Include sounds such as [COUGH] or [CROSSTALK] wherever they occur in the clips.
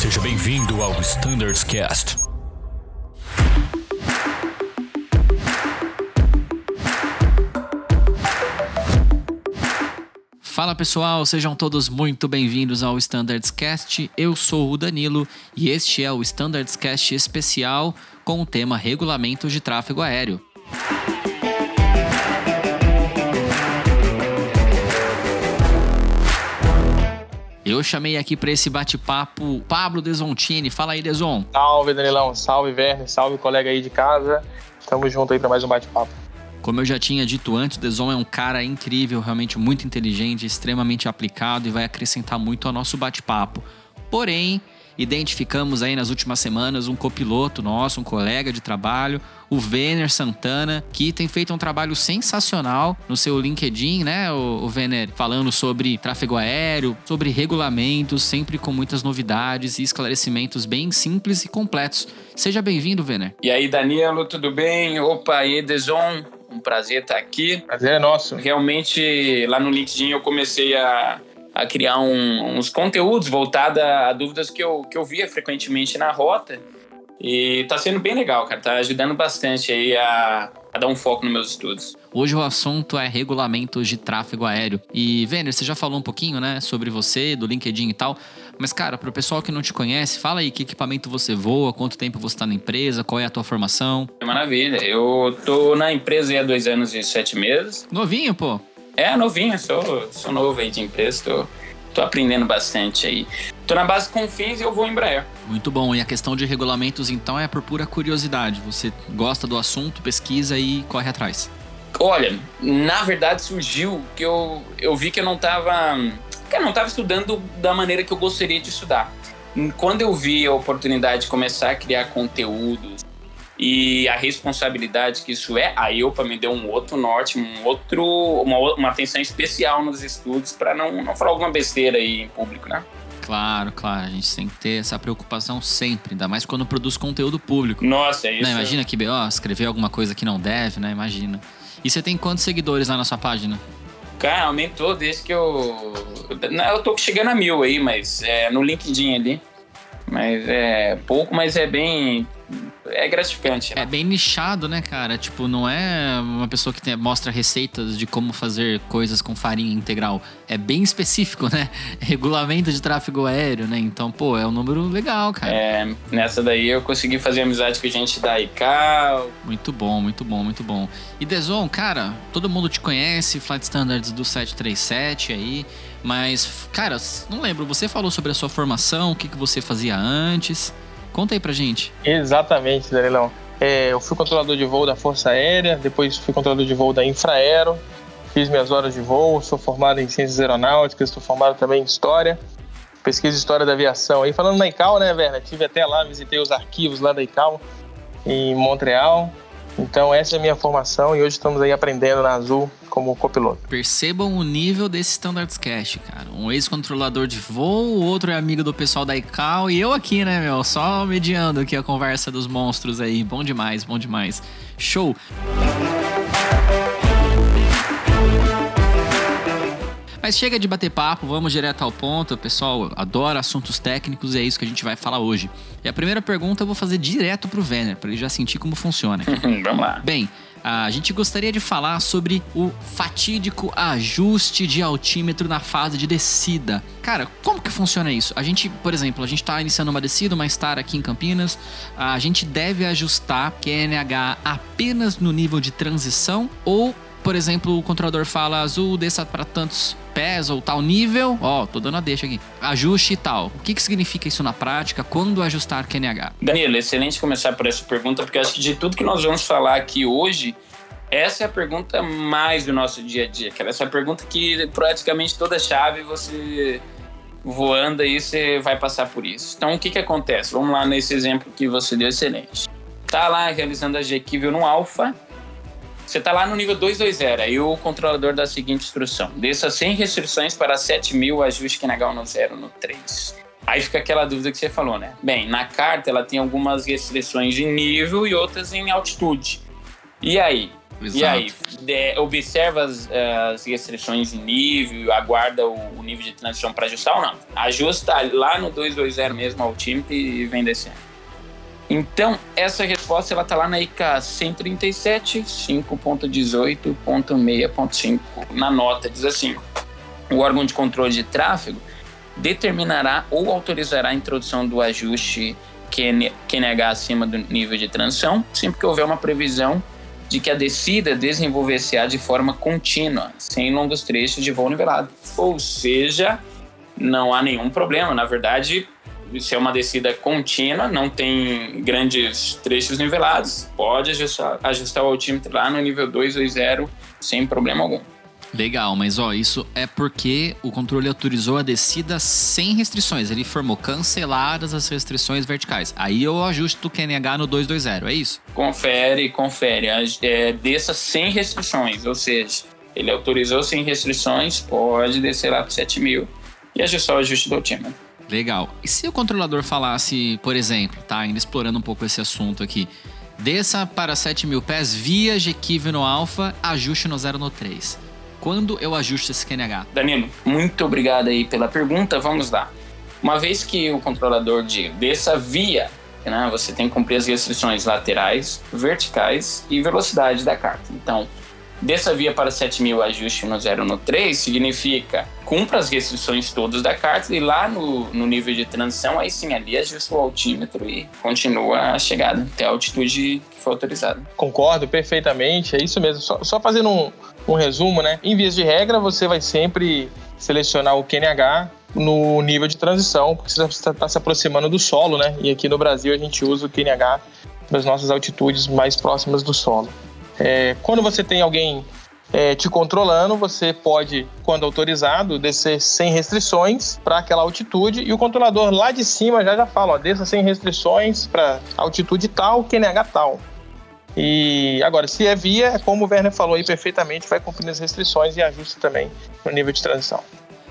Seja bem-vindo ao Standards Cast. Fala pessoal, sejam todos muito bem-vindos ao Standards Cast. Eu sou o Danilo e este é o Standards Cast especial com o tema Regulamentos de Tráfego Aéreo. Eu chamei aqui para esse bate-papo Pablo Desontini. Fala aí, Deson. Salve, Danilão. Salve, Werner. Salve, colega aí de casa. Tamo junto aí para mais um bate-papo. Como eu já tinha dito antes, o Deson é um cara incrível, realmente muito inteligente, extremamente aplicado e vai acrescentar muito ao nosso bate-papo. Porém, identificamos aí nas últimas semanas um copiloto nosso, um colega de trabalho, o Vener Santana, que tem feito um trabalho sensacional no seu LinkedIn, né, o, o Vener, falando sobre tráfego aéreo, sobre regulamentos, sempre com muitas novidades e esclarecimentos bem simples e completos. Seja bem-vindo, Vener. E aí, Danilo, tudo bem? Opa, Deson, um prazer estar aqui. Prazer é nosso. Realmente, lá no LinkedIn eu comecei a a criar um, uns conteúdos voltados a, dúvidas que eu, que eu via frequentemente na rota. E tá sendo bem legal, cara. Tá ajudando bastante aí a, a dar um foco nos meus estudos. Hoje o assunto é regulamentos de tráfego aéreo. E, Vener, você já falou um pouquinho, né, sobre você, do LinkedIn e tal. Mas, cara, pro pessoal que não te conhece, fala aí que equipamento você voa, quanto tempo você tá na empresa, qual é a tua formação. Maravilha. Eu tô na empresa há dois anos e sete meses. Novinho, pô. É, novinho, sou, sou novo aí de empresa, tô, tô aprendendo bastante aí. Tô na base com fins e eu vou em Embraer. Muito bom. E a questão de regulamentos, então, é por pura curiosidade. Você gosta do assunto, pesquisa e corre atrás. Olha, na verdade surgiu que eu, eu vi que eu não tava. Que eu não tava estudando da maneira que eu gostaria de estudar. Quando eu vi a oportunidade de começar a criar conteúdos, e a responsabilidade que isso é, a EUPA me deu um outro norte, um outro, uma, uma atenção especial nos estudos para não, não falar alguma besteira aí em público, né? Claro, claro. A gente tem que ter essa preocupação sempre, ainda mais quando produz conteúdo público. Nossa, é isso. Não, imagina que, ó, escrever alguma coisa que não deve, né? Imagina. E você tem quantos seguidores lá na sua página? Cara, aumentou desde que eu. Eu tô chegando a mil aí, mas é no LinkedIn ali. Mas é pouco, mas é bem é gratificante. Né? É bem nichado, né, cara? Tipo, não é uma pessoa que tem, mostra receitas de como fazer coisas com farinha integral. É bem específico, né? [LAUGHS] Regulamento de tráfego aéreo, né? Então, pô, é um número legal, cara. É, nessa daí eu consegui fazer amizade com a gente da ICAO. Muito bom, muito bom, muito bom. E Deson, cara, todo mundo te conhece, Flight Standards do 737 aí. Mas, cara, não lembro, você falou sobre a sua formação, o que, que você fazia antes. Conta aí pra gente. Exatamente, Danilão. É, eu fui controlador de voo da Força Aérea, depois fui controlador de voo da Infraero, fiz minhas horas de voo, sou formado em Ciências Aeronáuticas, estou formado também em História, pesquisa História da Aviação. Aí falando na ICAO, né, Werner? Tive até lá, visitei os arquivos lá da ICAO, em Montreal. Então essa é a minha formação e hoje estamos aí aprendendo na Azul como copiloto. Percebam o nível desse Standards Cash, cara. Um ex-controlador de voo, o outro é amigo do pessoal da ICAO e eu aqui, né, meu? Só mediando aqui a conversa dos monstros aí. Bom demais, bom demais. Show! Mas chega de bater papo, vamos direto ao ponto. O pessoal adora assuntos técnicos e é isso que a gente vai falar hoje. E a primeira pergunta eu vou fazer direto pro Venner, para ele já sentir como funciona. [LAUGHS] vamos lá. Bem, a gente gostaria de falar sobre o fatídico ajuste de altímetro na fase de descida. Cara, como que funciona isso? A gente, por exemplo, a gente está iniciando uma descida, uma estar aqui em Campinas, a gente deve ajustar QNH apenas no nível de transição ou por exemplo, o controlador fala azul desça para tantos pés ou tal nível, ó, tô dando a deixa aqui, ajuste e tal. O que, que significa isso na prática? Quando ajustar QNH? Danilo, excelente começar por essa pergunta, porque acho que de tudo que nós vamos falar aqui hoje, essa é a pergunta mais do nosso dia a dia, cara. Essa é a pergunta que praticamente toda chave você voando aí, você vai passar por isso. Então, o que que acontece? Vamos lá nesse exemplo que você deu excelente. Tá lá realizando a G-Kivel no Alpha, você está lá no nível 220, aí o controlador dá a seguinte instrução: desça sem restrições para 7000, ajuste QNH no 0 no 3. Aí fica aquela dúvida que você falou, né? Bem, na carta ela tem algumas restrições de nível e outras em altitude. E aí? Exato. E aí, de, observa as, as, restrições em nível, aguarda o, o nível de transição para ajustar ou não? Ajusta lá no 220 mesmo ao time e vem descendo. Então, essa resposta ela tá lá na IK 137, 5.18.6.5. Na nota diz assim: o órgão de controle de tráfego determinará ou autorizará a introdução do ajuste QNH acima do nível de transição, sempre que houver uma previsão de que a descida desenvolver-se-á de forma contínua, sem longos trechos de voo nivelado. Ou seja, não há nenhum problema. Na verdade, se é uma descida contínua, não tem grandes trechos nivelados, pode ajustar, ajustar o altímetro lá no nível 220 sem problema algum. Legal, mas ó, isso é porque o controle autorizou a descida sem restrições. Ele informou canceladas as restrições verticais. Aí eu ajusto o QNH no 220, é isso? Confere, confere. É, desça sem restrições, ou seja, ele autorizou sem restrições, pode descer lá para 7 mil e ajustar o ajuste do altímetro. Legal. E se o controlador falasse, por exemplo, tá, ainda explorando um pouco esse assunto aqui, desça para 7 mil pés via GKIV no alfa, ajuste no 0 no 3 quando eu ajusto esse QNH? Danilo, muito obrigado aí pela pergunta. Vamos lá. Uma vez que o controlador de dessa via, né, você tem que cumprir as restrições laterais, verticais e velocidade da carta. Então, dessa via para 7000 ajuste no 0 no 3 significa cumpra as restrições todas da carta e lá no, no nível de transição, aí sim, ali ajusta o altímetro e continua a chegada até a altitude que foi autorizada. Concordo perfeitamente, é isso mesmo. Só, só fazendo um, um resumo, né? Em vias de regra, você vai sempre selecionar o QNH no nível de transição, porque você está tá se aproximando do solo, né? E aqui no Brasil a gente usa o QNH nas nossas altitudes mais próximas do solo. É, quando você tem alguém é, te controlando, você pode, quando autorizado, descer sem restrições para aquela altitude e o controlador lá de cima já já fala, ó, desça sem restrições para altitude tal, QNH tal. E agora, se é via, é como o Werner falou aí perfeitamente, vai cumprindo as restrições e ajusta também no nível de transição.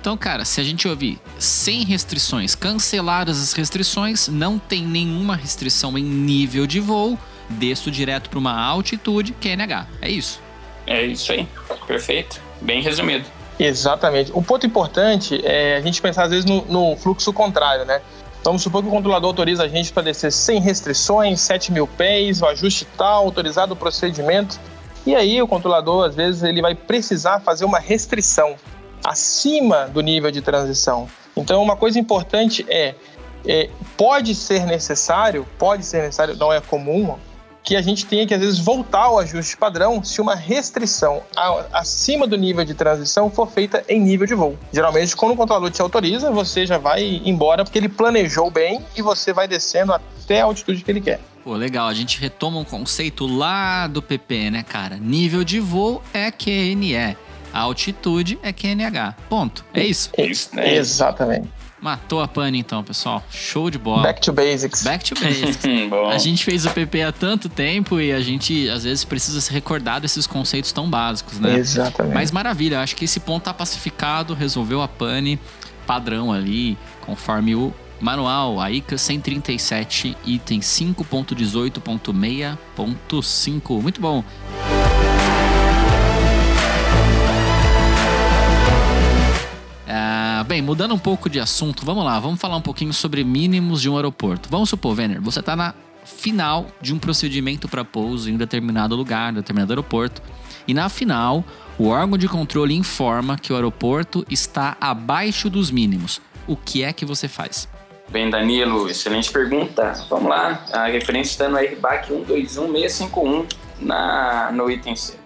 Então, cara, se a gente ouvir sem restrições, canceladas as restrições, não tem nenhuma restrição em nível de voo, desço direto para uma altitude QNH. É isso. É isso aí. Perfeito. Bem resumido. Exatamente. Um ponto importante é a gente pensar às vezes no, no fluxo contrário, né? Vamos supor que o controlador autoriza a gente para descer sem restrições, 7 mil pés, o ajuste tal, autorizado o procedimento. E aí o controlador, às vezes, ele vai precisar fazer uma restrição acima do nível de transição. Então, uma coisa importante é, é pode ser necessário, pode ser necessário, não é comum, que a gente tenha que, às vezes, voltar ao ajuste padrão se uma restrição acima do nível de transição for feita em nível de voo. Geralmente, quando o controlador te autoriza, você já vai embora porque ele planejou bem e você vai descendo até a altitude que ele quer. Pô, legal. A gente retoma um conceito lá do PP, né, cara? Nível de voo é QNE. A altitude é QNH. Ponto. É isso. É isso, né? Exatamente. Matou a pane então, pessoal. Show de bola. Back to basics. Back to basics. [LAUGHS] a gente fez o PP há tanto tempo e a gente às vezes precisa se recordar desses conceitos tão básicos, né? Exatamente. Mas maravilha, acho que esse ponto tá pacificado, resolveu a pane padrão ali, conforme o manual AICA 137, item 5.18.6.5. Muito bom. Bem, mudando um pouco de assunto, vamos lá, vamos falar um pouquinho sobre mínimos de um aeroporto. Vamos supor, Venner, você está na final de um procedimento para pouso em um determinado lugar, determinado aeroporto, e na final, o órgão de controle informa que o aeroporto está abaixo dos mínimos. O que é que você faz? Bem, Danilo, excelente pergunta. Vamos lá. A referência está no RBAC 121651 na, no item C.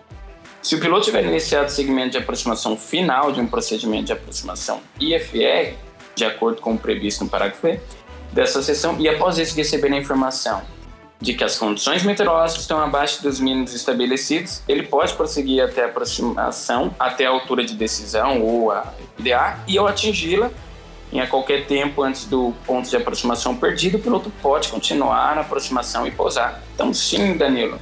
Se o piloto tiver iniciado o segmento de aproximação final de um procedimento de aproximação IFR, de acordo com o previsto no parágrafo E dessa seção, e após isso receber a informação de que as condições meteorológicas estão abaixo dos mínimos estabelecidos, ele pode prosseguir até a aproximação, até a altura de decisão ou a IDA, e ao atingi-la, em a qualquer tempo antes do ponto de aproximação perdido, o piloto pode continuar na aproximação e pousar. Então, sim, Danilo,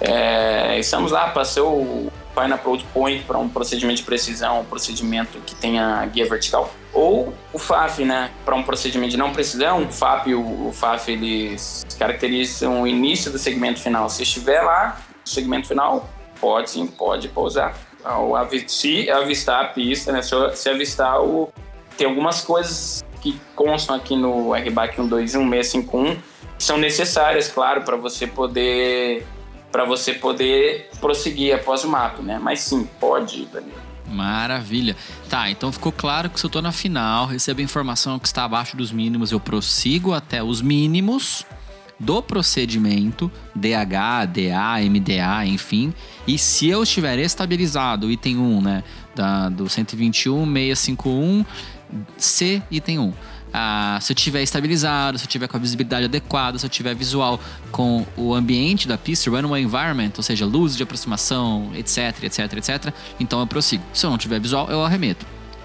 é, estamos lá, passou o Final Approach Point para um procedimento de precisão, um procedimento que tenha guia vertical. Ou o FAF, né, para um procedimento de não precisão, o FAP o, o FAF eles caracterizam o início do segmento final. Se estiver lá, no segmento final, Pode sim, pode pousar. Ao avi- Se avistar a pista, né? Se, se avistar o. Tem algumas coisas que constam aqui no RBAC 121651 que são necessárias, claro, para você poder para você poder prosseguir após o mapa, né? Mas sim, pode, Danilo. Maravilha. Tá, então ficou claro que se eu tô na final, recebo a informação que está abaixo dos mínimos, eu prossigo até os mínimos do procedimento, DH, DA, MDA, enfim. E se eu estiver estabilizado, item 1, né, da, do 121.651, C, item 1. Ah, se eu tiver estabilizado, se eu tiver com a visibilidade adequada, se eu tiver visual com o ambiente da pista, runway environment, ou seja, luz de aproximação, etc, etc, etc, então eu prossigo. Se eu não tiver visual, eu arremeto.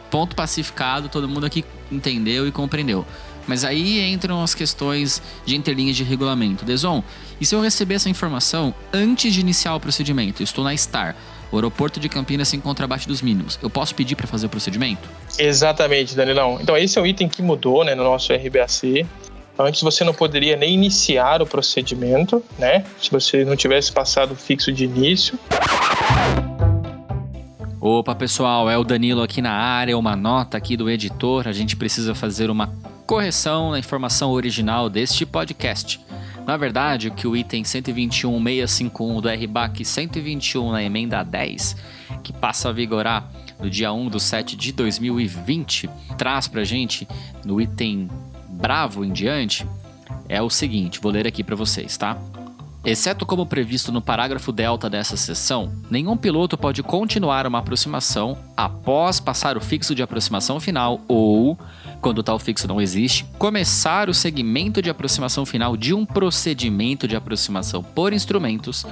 Ponto pacificado, todo mundo aqui entendeu e compreendeu. Mas aí entram as questões de interlinhas de regulamento. Deson, e se eu receber essa informação antes de iniciar o procedimento? Eu estou na STAR, o aeroporto de Campinas se encontra abaixo dos mínimos. Eu posso pedir para fazer o procedimento? Exatamente, Danilão. Então, esse é o item que mudou né, no nosso RBAC. Antes você não poderia nem iniciar o procedimento, né? Se você não tivesse passado o fixo de início. Opa, pessoal, é o Danilo aqui na área, uma nota aqui do editor. A gente precisa fazer uma correção na informação original deste podcast. Na verdade, o que o item 121.651 do RBAC 121 na emenda 10, que passa a vigorar no dia 1 do 7 de 2020, traz pra gente no item bravo em diante, é o seguinte, vou ler aqui para vocês, tá? Exceto como previsto no parágrafo delta dessa seção, nenhum piloto pode continuar uma aproximação após passar o fixo de aproximação final ou, quando tal fixo não existe, começar o segmento de aproximação final de um procedimento de aproximação por instrumentos,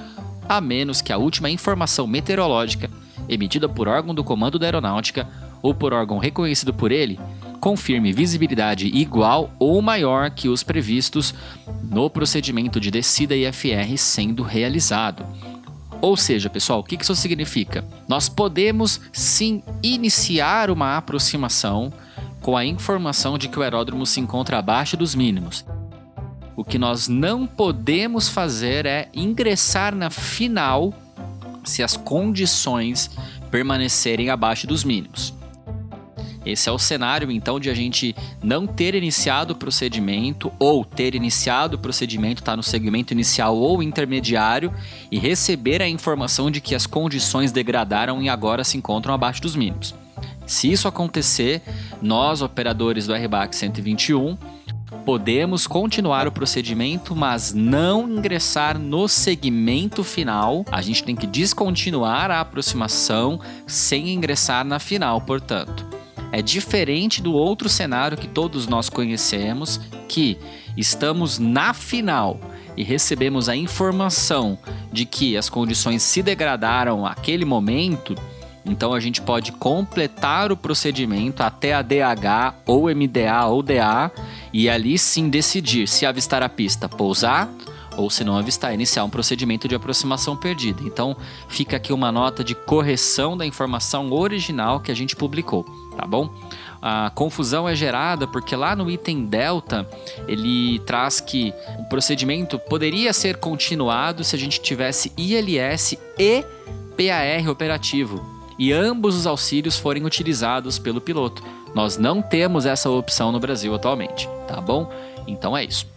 a menos que a última informação meteorológica, emitida por órgão do comando da aeronáutica ou por órgão reconhecido por ele, confirme visibilidade igual ou maior que os previstos no procedimento de descida IFR sendo realizado. Ou seja, pessoal, o que isso significa? Nós podemos sim iniciar uma aproximação com a informação de que o aeródromo se encontra abaixo dos mínimos. O que nós não podemos fazer é ingressar na final se as condições permanecerem abaixo dos mínimos. Esse é o cenário, então, de a gente não ter iniciado o procedimento ou ter iniciado o procedimento, está no segmento inicial ou intermediário e receber a informação de que as condições degradaram e agora se encontram abaixo dos mínimos. Se isso acontecer, nós, operadores do RBAC 121, podemos continuar o procedimento, mas não ingressar no segmento final. A gente tem que descontinuar a aproximação sem ingressar na final, portanto. É diferente do outro cenário que todos nós conhecemos, que estamos na final e recebemos a informação de que as condições se degradaram naquele momento, então a gente pode completar o procedimento até a DH ou MDA ou DA e ali sim decidir se avistar a pista, pousar ou se não avistar, iniciar um procedimento de aproximação perdida. Então fica aqui uma nota de correção da informação original que a gente publicou, tá bom? A confusão é gerada porque lá no item delta ele traz que o procedimento poderia ser continuado se a gente tivesse ILS e PAR operativo e ambos os auxílios forem utilizados pelo piloto. Nós não temos essa opção no Brasil atualmente, tá bom? Então é isso.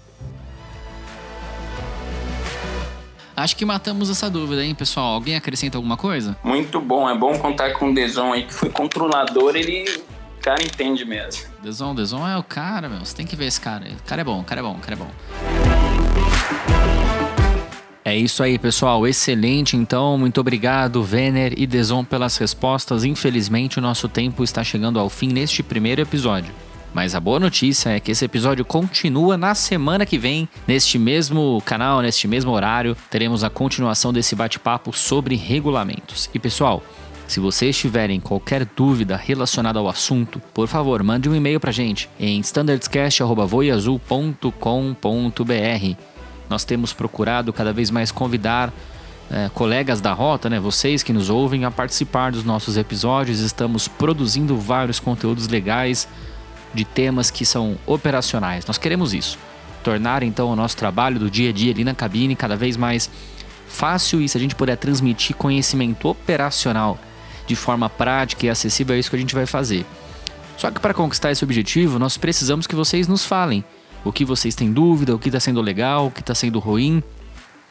Acho que matamos essa dúvida, hein, pessoal? Alguém acrescenta alguma coisa? Muito bom, é bom contar com o Deson aí, que foi controlador, ele. O cara entende mesmo. Deson, Deson é o cara, meu. Você tem que ver esse cara. O cara é bom, o cara é bom, o cara é bom. É isso aí, pessoal. Excelente, então. Muito obrigado, Vener e Deson, pelas respostas. Infelizmente, o nosso tempo está chegando ao fim neste primeiro episódio. Mas a boa notícia é que esse episódio continua na semana que vem, neste mesmo canal, neste mesmo horário. Teremos a continuação desse bate-papo sobre regulamentos. E pessoal, se vocês tiverem qualquer dúvida relacionada ao assunto, por favor, mande um e-mail pra gente em standardscast.voiazul.com.br. Nós temos procurado cada vez mais convidar é, colegas da rota, né, vocês que nos ouvem, a participar dos nossos episódios. Estamos produzindo vários conteúdos legais de temas que são operacionais. Nós queremos isso. Tornar então o nosso trabalho do dia a dia ali na cabine cada vez mais fácil e se a gente puder transmitir conhecimento operacional de forma prática e acessível, é isso que a gente vai fazer. Só que para conquistar esse objetivo, nós precisamos que vocês nos falem o que vocês têm dúvida, o que está sendo legal, o que está sendo ruim,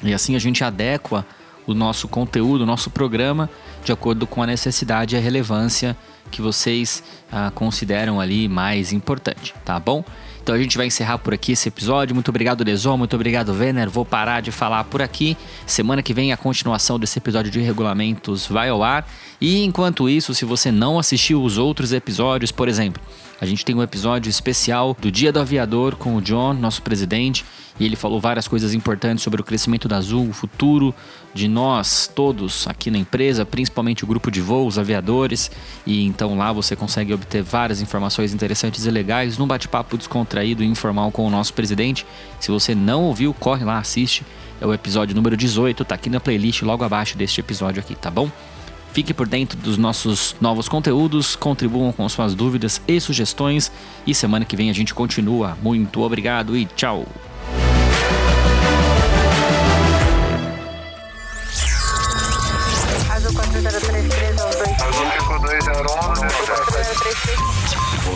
e assim a gente adequa o nosso conteúdo, o nosso programa, de acordo com a necessidade e a relevância que vocês ah, consideram ali mais importante, tá bom? Então a gente vai encerrar por aqui esse episódio. Muito obrigado, Deson. Muito obrigado, Vener. Vou parar de falar por aqui. Semana que vem a continuação desse episódio de regulamentos vai ao ar. E enquanto isso, se você não assistiu os outros episódios, por exemplo, a gente tem um episódio especial do Dia do Aviador com o John, nosso presidente, e ele falou várias coisas importantes sobre o crescimento da Azul, o futuro de nós todos aqui na empresa, principalmente o grupo de voos, aviadores. E então lá você consegue obter várias informações interessantes e legais num bate-papo descontraído e informal com o nosso presidente. Se você não ouviu, corre lá, assiste. É o episódio número 18, tá aqui na playlist logo abaixo deste episódio aqui, tá bom? Fique por dentro dos nossos novos conteúdos, contribuam com suas dúvidas e sugestões e semana que vem a gente continua. Muito obrigado e tchau!